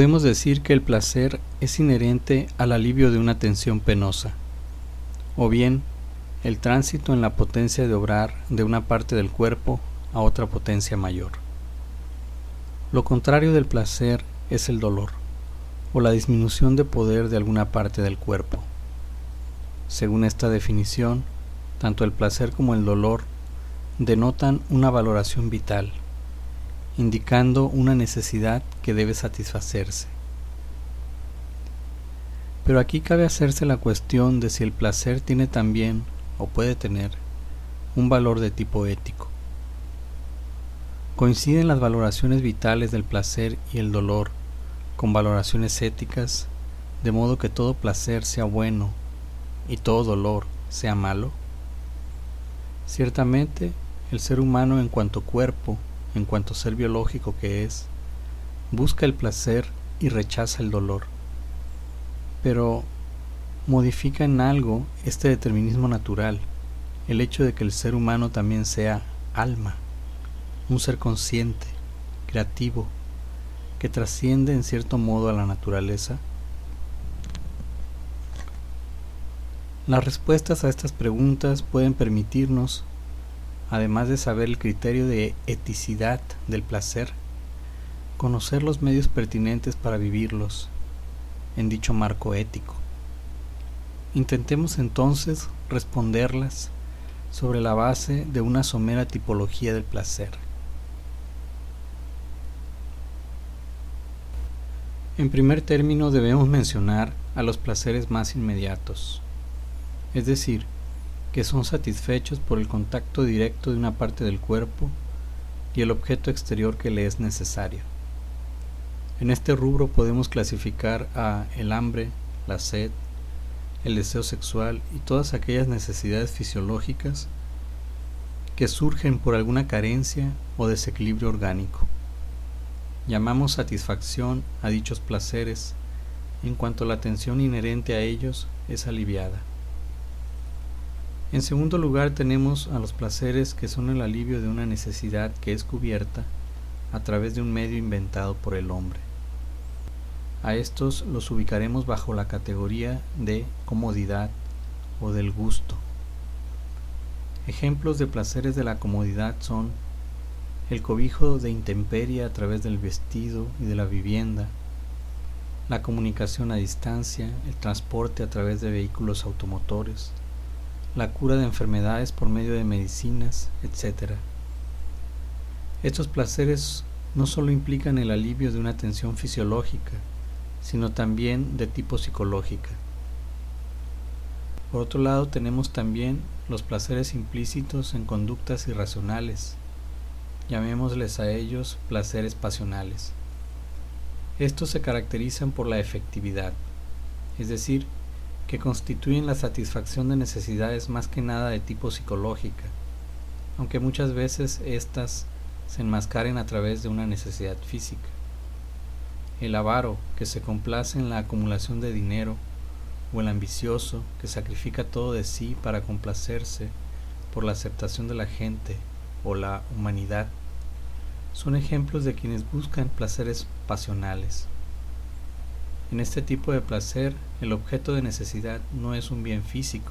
Podemos decir que el placer es inherente al alivio de una tensión penosa, o bien el tránsito en la potencia de obrar de una parte del cuerpo a otra potencia mayor. Lo contrario del placer es el dolor, o la disminución de poder de alguna parte del cuerpo. Según esta definición, tanto el placer como el dolor denotan una valoración vital, indicando una necesidad que debe satisfacerse. Pero aquí cabe hacerse la cuestión de si el placer tiene también, o puede tener, un valor de tipo ético. Coinciden las valoraciones vitales del placer y el dolor con valoraciones éticas, de modo que todo placer sea bueno y todo dolor sea malo. Ciertamente, el ser humano en cuanto cuerpo en cuanto ser biológico que es, busca el placer y rechaza el dolor. Pero modifica en algo este determinismo natural, el hecho de que el ser humano también sea alma, un ser consciente, creativo, que trasciende en cierto modo a la naturaleza? Las respuestas a estas preguntas pueden permitirnos además de saber el criterio de eticidad del placer, conocer los medios pertinentes para vivirlos en dicho marco ético. Intentemos entonces responderlas sobre la base de una somera tipología del placer. En primer término debemos mencionar a los placeres más inmediatos, es decir, que son satisfechos por el contacto directo de una parte del cuerpo y el objeto exterior que le es necesario. En este rubro podemos clasificar a el hambre, la sed, el deseo sexual y todas aquellas necesidades fisiológicas que surgen por alguna carencia o desequilibrio orgánico. Llamamos satisfacción a dichos placeres en cuanto la tensión inherente a ellos es aliviada. En segundo lugar tenemos a los placeres que son el alivio de una necesidad que es cubierta a través de un medio inventado por el hombre. A estos los ubicaremos bajo la categoría de comodidad o del gusto. Ejemplos de placeres de la comodidad son el cobijo de intemperie a través del vestido y de la vivienda, la comunicación a distancia, el transporte a través de vehículos automotores, la cura de enfermedades por medio de medicinas, etc. Estos placeres no solo implican el alivio de una tensión fisiológica, sino también de tipo psicológica. Por otro lado, tenemos también los placeres implícitos en conductas irracionales, llamémosles a ellos placeres pasionales. Estos se caracterizan por la efectividad, es decir, que constituyen la satisfacción de necesidades más que nada de tipo psicológica, aunque muchas veces éstas se enmascaren a través de una necesidad física. El avaro, que se complace en la acumulación de dinero, o el ambicioso, que sacrifica todo de sí para complacerse por la aceptación de la gente o la humanidad, son ejemplos de quienes buscan placeres pasionales. En este tipo de placer, el objeto de necesidad no es un bien físico,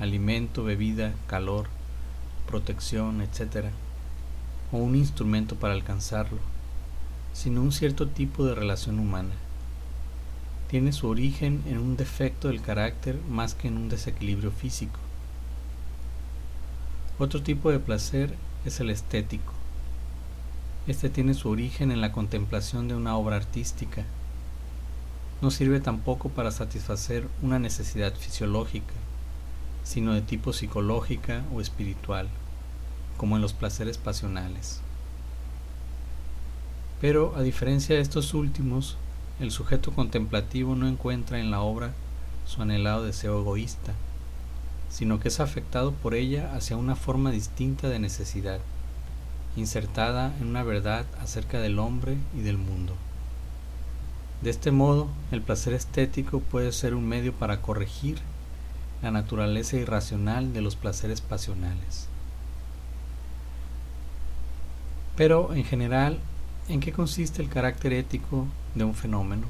alimento, bebida, calor, protección, etc., o un instrumento para alcanzarlo, sino un cierto tipo de relación humana. Tiene su origen en un defecto del carácter más que en un desequilibrio físico. Otro tipo de placer es el estético. Este tiene su origen en la contemplación de una obra artística, no sirve tampoco para satisfacer una necesidad fisiológica, sino de tipo psicológica o espiritual, como en los placeres pasionales. Pero, a diferencia de estos últimos, el sujeto contemplativo no encuentra en la obra su anhelado deseo egoísta, sino que es afectado por ella hacia una forma distinta de necesidad, insertada en una verdad acerca del hombre y del mundo. De este modo, el placer estético puede ser un medio para corregir la naturaleza irracional de los placeres pasionales. Pero, en general, ¿en qué consiste el carácter ético de un fenómeno.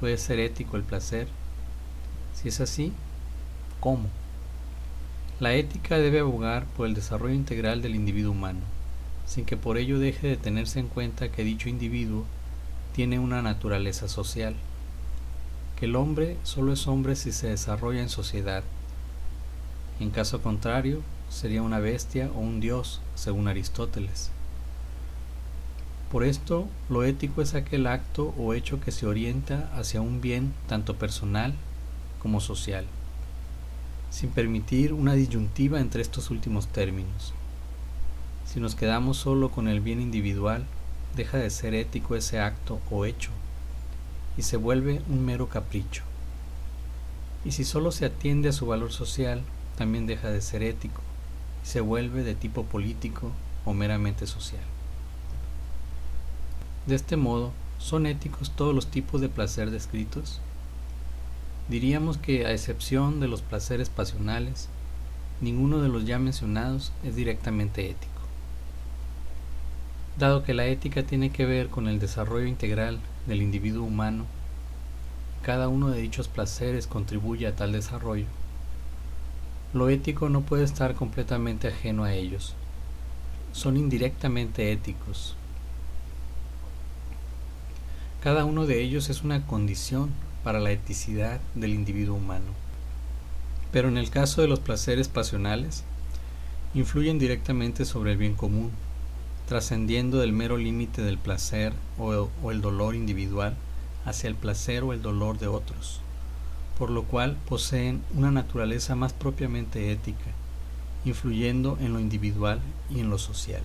¿Puede ser ético el placer? Si es así, ¿cómo? La ética debe abogar por el desarrollo integral del individuo humano, sin que por ello deje de tenerse en cuenta que dicho individuo tiene una naturaleza social, que el hombre solo es hombre si se desarrolla en sociedad. En caso contrario, sería una bestia o un dios, según Aristóteles. Por esto, lo ético es aquel acto o hecho que se orienta hacia un bien tanto personal como social sin permitir una disyuntiva entre estos últimos términos. Si nos quedamos solo con el bien individual, deja de ser ético ese acto o hecho y se vuelve un mero capricho. Y si solo se atiende a su valor social, también deja de ser ético y se vuelve de tipo político o meramente social. De este modo, ¿son éticos todos los tipos de placer descritos? Diríamos que, a excepción de los placeres pasionales, ninguno de los ya mencionados es directamente ético. Dado que la ética tiene que ver con el desarrollo integral del individuo humano, cada uno de dichos placeres contribuye a tal desarrollo, lo ético no puede estar completamente ajeno a ellos, son indirectamente éticos. Cada uno de ellos es una condición para la eticidad del individuo humano. Pero en el caso de los placeres pasionales, influyen directamente sobre el bien común, trascendiendo del mero límite del placer o, o el dolor individual hacia el placer o el dolor de otros, por lo cual poseen una naturaleza más propiamente ética, influyendo en lo individual y en lo social.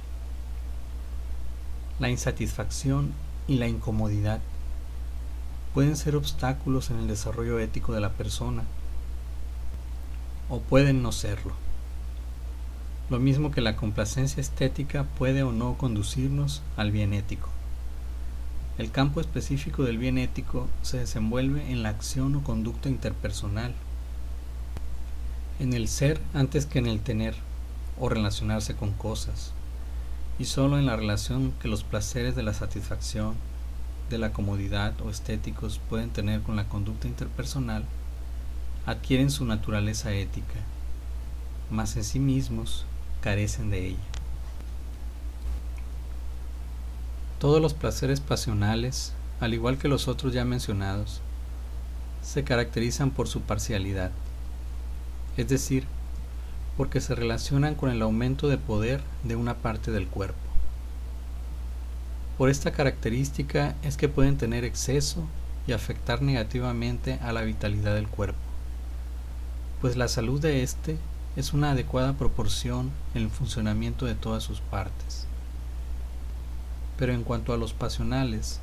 La insatisfacción y la incomodidad pueden ser obstáculos en el desarrollo ético de la persona o pueden no serlo. Lo mismo que la complacencia estética puede o no conducirnos al bien ético. El campo específico del bien ético se desenvuelve en la acción o conducta interpersonal, en el ser antes que en el tener o relacionarse con cosas, y solo en la relación que los placeres de la satisfacción, de la comodidad o estéticos pueden tener con la conducta interpersonal adquieren su naturaleza ética, mas en sí mismos carecen de ella. Todos los placeres pasionales, al igual que los otros ya mencionados, se caracterizan por su parcialidad, es decir, porque se relacionan con el aumento de poder de una parte del cuerpo. Por esta característica es que pueden tener exceso y afectar negativamente a la vitalidad del cuerpo, pues la salud de éste es una adecuada proporción en el funcionamiento de todas sus partes. Pero en cuanto a los pasionales,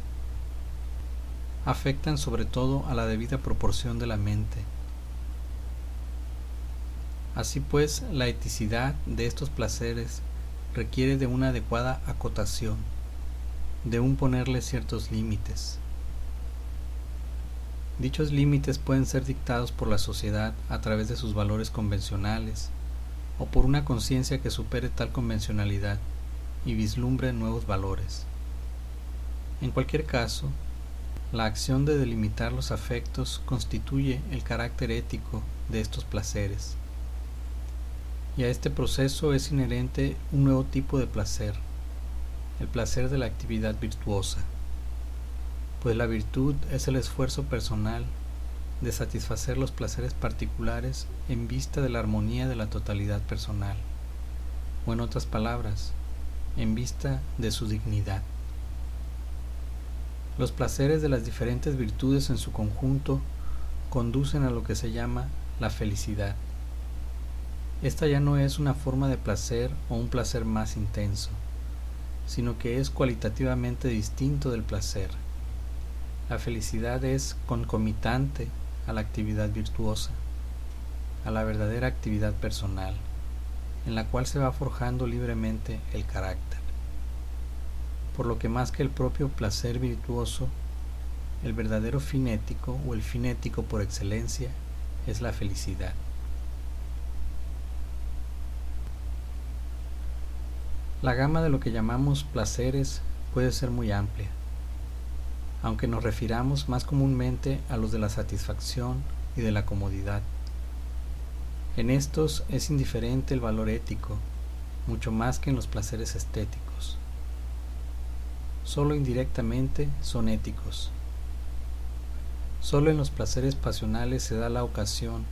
afectan sobre todo a la debida proporción de la mente. Así pues, la eticidad de estos placeres requiere de una adecuada acotación de un ponerle ciertos límites. Dichos límites pueden ser dictados por la sociedad a través de sus valores convencionales o por una conciencia que supere tal convencionalidad y vislumbre nuevos valores. En cualquier caso, la acción de delimitar los afectos constituye el carácter ético de estos placeres. Y a este proceso es inherente un nuevo tipo de placer, el placer de la actividad virtuosa, pues la virtud es el esfuerzo personal de satisfacer los placeres particulares en vista de la armonía de la totalidad personal, o en otras palabras, en vista de su dignidad. Los placeres de las diferentes virtudes en su conjunto conducen a lo que se llama la felicidad. Esta ya no es una forma de placer o un placer más intenso, sino que es cualitativamente distinto del placer. La felicidad es concomitante a la actividad virtuosa, a la verdadera actividad personal, en la cual se va forjando libremente el carácter. Por lo que más que el propio placer virtuoso, el verdadero fin ético o el fin ético por excelencia es la felicidad. La gama de lo que llamamos placeres puede ser muy amplia. Aunque nos refiramos más comúnmente a los de la satisfacción y de la comodidad. En estos es indiferente el valor ético, mucho más que en los placeres estéticos. Solo indirectamente son éticos. Solo en los placeres pasionales se da la ocasión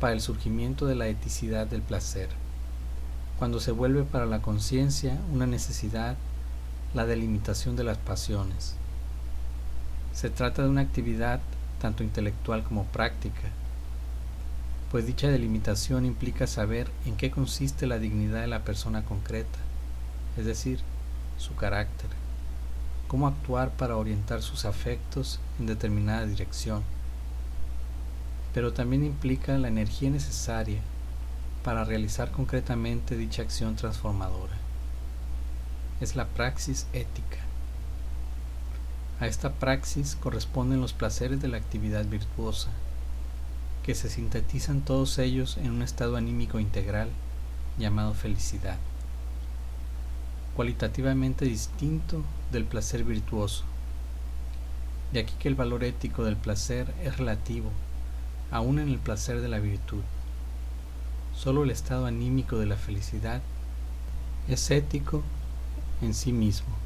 para el surgimiento de la eticidad del placer, cuando se vuelve para la conciencia una necesidad la delimitación de las pasiones. Se trata de una actividad tanto intelectual como práctica, pues dicha delimitación implica saber en qué consiste la dignidad de la persona concreta, es decir, su carácter, cómo actuar para orientar sus afectos en determinada dirección pero también implica la energía necesaria para realizar concretamente dicha acción transformadora. Es la praxis ética. A esta praxis corresponden los placeres de la actividad virtuosa, que se sintetizan todos ellos en un estado anímico integral llamado felicidad, cualitativamente distinto del placer virtuoso. De aquí que el valor ético del placer es relativo aún en el placer de la virtud. Solo el estado anímico de la felicidad es ético en sí mismo.